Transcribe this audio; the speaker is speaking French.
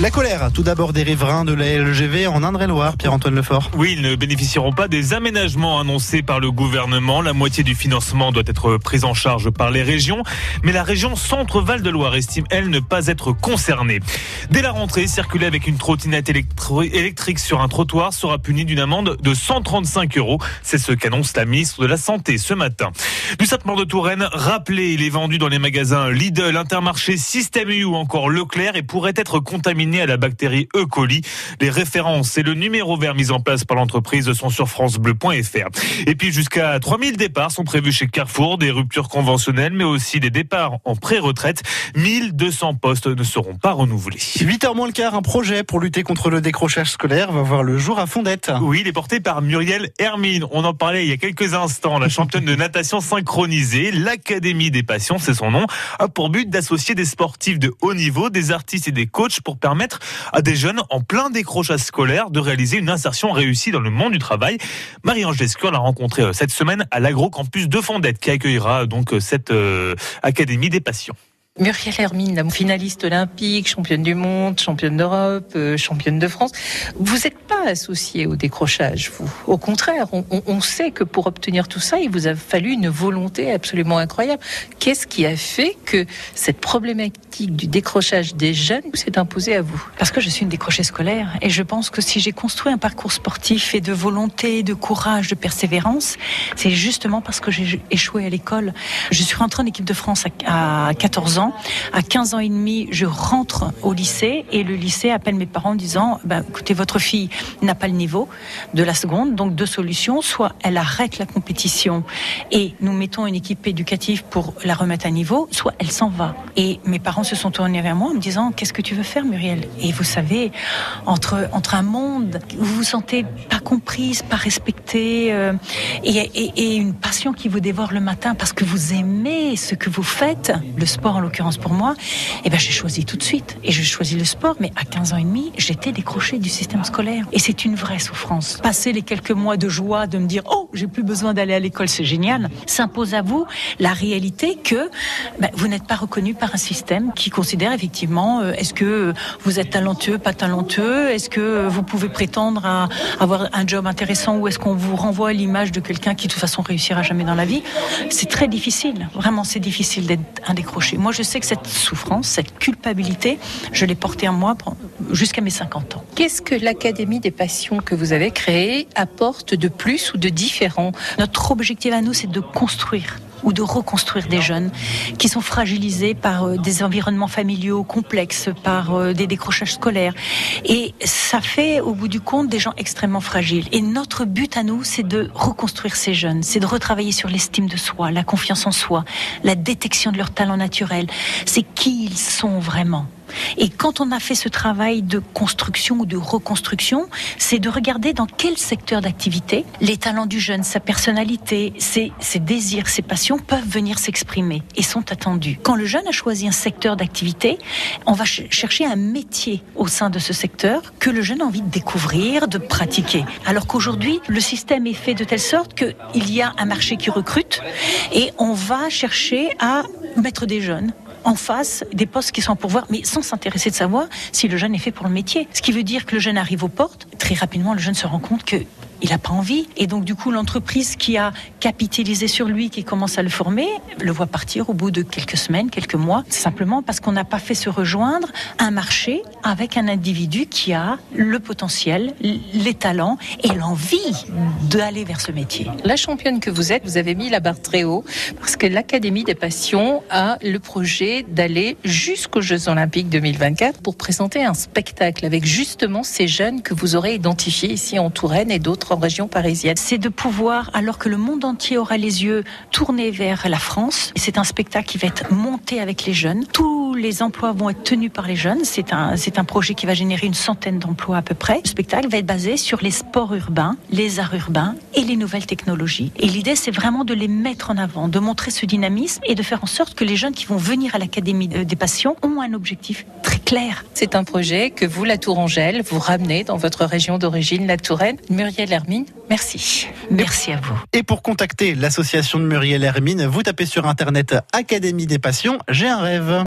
La colère, tout d'abord des riverains de la LGV en Indre-et-Loire, Pierre-Antoine Lefort. Oui, ils ne bénéficieront pas des aménagements annoncés par le gouvernement. La moitié du financement doit être prise en charge par les régions. Mais la région Centre-Val de Loire estime, elle, ne pas être concernée. Dès la rentrée, circuler avec une trottinette électrique sur un trottoir sera puni d'une amende de 135 euros. C'est ce qu'annonce la ministre de la Santé ce matin. Du sapement de Touraine, rappelé, il est vendu dans les magasins Lidl, Intermarché, Système U ou encore Leclerc et pourrait être contaminé à la bactérie E. coli. Les références et le numéro vert mis en place par l'entreprise sont sur francebleu.fr. Et puis jusqu'à 3000 départs sont prévus chez Carrefour, des ruptures conventionnelles, mais aussi des départs en pré-retraite. 1200 postes ne seront pas renouvelés. 8h moins le quart, un projet pour lutter contre le décrochage scolaire va voir le jour à Fondette. Oui, il est porté par Muriel Hermine. On en parlait il y a quelques instants. La championne de natation synchronisée, l'Académie des Passions, c'est son nom, a pour but d'associer des sportifs de haut niveau, des artistes et des coachs pour permettre à des jeunes en plein décrochage scolaire de réaliser une insertion réussie dans le monde du travail. Marie-Ange Lescure l'a rencontré euh, cette semaine à l'Agro-Campus de Fondette qui accueillera donc euh, cette euh, Académie des patients. Muriel Hermine, finaliste olympique, championne du monde, championne d'Europe, euh, championne de France. Vous n'êtes pas associée au décrochage, vous. Au contraire, on, on, sait que pour obtenir tout ça, il vous a fallu une volonté absolument incroyable. Qu'est-ce qui a fait que cette problématique du décrochage des jeunes s'est imposée à vous? Parce que je suis une décrochée scolaire et je pense que si j'ai construit un parcours sportif et de volonté, de courage, de persévérance, c'est justement parce que j'ai échoué à l'école. Je suis rentrée en équipe de France à 14 ans à 15 ans et demi, je rentre au lycée et le lycée appelle mes parents en disant bah, écoutez, votre fille n'a pas le niveau de la seconde, donc deux solutions. Soit elle arrête la compétition et nous mettons une équipe éducative pour la remettre à niveau, soit elle s'en va. Et mes parents se sont tournés vers moi en me disant qu'est-ce que tu veux faire, Muriel? Et vous savez, entre, entre un monde où vous vous sentez pas comprise, pas respectée, euh, et, une passion qui vous dévore le matin parce que vous aimez ce que vous faites, le sport en pour moi, eh ben, j'ai choisi tout de suite. Et j'ai choisi le sport, mais à 15 ans et demi, j'étais décrochée du système scolaire. Et c'est une vraie souffrance. Passer les quelques mois de joie, de me dire, oh, j'ai plus besoin d'aller à l'école, c'est génial, s'impose à vous la réalité que ben, vous n'êtes pas reconnu par un système qui considère effectivement, euh, est-ce que vous êtes talentueux, pas talentueux, est-ce que vous pouvez prétendre à avoir un job intéressant ou est-ce qu'on vous renvoie à l'image de quelqu'un qui de toute façon réussira jamais dans la vie? C'est très difficile, vraiment c'est difficile d'être un décroché. Moi je je sais que cette souffrance, cette culpabilité, je l'ai portée en moi jusqu'à mes 50 ans. Qu'est-ce que l'Académie des passions que vous avez créée apporte de plus ou de différent? Notre objectif à nous, c'est de construire ou de reconstruire des jeunes qui sont fragilisés par euh, des environnements familiaux complexes, par euh, des décrochages scolaires. Et ça fait, au bout du compte, des gens extrêmement fragiles. Et notre but à nous, c'est de reconstruire ces jeunes, c'est de retravailler sur l'estime de soi, la confiance en soi, la détection de leur talent naturel. C'est qui ils sont vraiment. Et quand on a fait ce travail de construction ou de reconstruction, c'est de regarder dans quel secteur d'activité les talents du jeune, sa personnalité, ses, désirs, ses passions peuvent venir s'exprimer et sont attendus. Quand le jeune a choisi un secteur d'activité, on va chercher un métier au sein de ce secteur que le jeune a envie de découvrir, de pratiquer. Alors qu'aujourd'hui, le système est fait de telle sorte qu'il y a un marché qui recrute et on va chercher à mettre des jeunes en face des postes qui sont pour voir, mais sans s'intéresser de savoir si le jeune est fait pour le métier. Ce qui veut dire que le jeune arrive aux portes, très rapidement le jeune se rend compte que il n'a pas envie. Et donc, du coup, l'entreprise qui a capitalisé sur lui, qui commence à le former, le voit partir au bout de quelques semaines, quelques mois, simplement parce qu'on n'a pas fait se rejoindre un marché avec un individu qui a le potentiel, les talents et l'envie d'aller vers ce métier. La championne que vous êtes, vous avez mis la barre très haut parce que l'Académie des passions a le projet d'aller jusqu'aux Jeux Olympiques 2024 pour présenter un spectacle avec justement ces jeunes que vous aurez identifiés ici en Touraine et d'autres région parisienne. C'est de pouvoir, alors que le monde entier aura les yeux tournés vers la France, c'est un spectacle qui va être monté avec les jeunes. Tous les emplois vont être tenus par les jeunes. C'est un, c'est un projet qui va générer une centaine d'emplois à peu près. Le spectacle va être basé sur les sports urbains, les arts urbains et les nouvelles technologies. Et l'idée, c'est vraiment de les mettre en avant, de montrer ce dynamisme et de faire en sorte que les jeunes qui vont venir à l'Académie des Passions ont un objectif très clair. C'est un projet que vous, la Tourangelle, vous ramenez dans votre région d'origine, la Touraine. Muriel Hermine, merci. Merci à vous. Et pour contacter l'association de Muriel Hermine, vous tapez sur internet Académie des Passions, j'ai un rêve.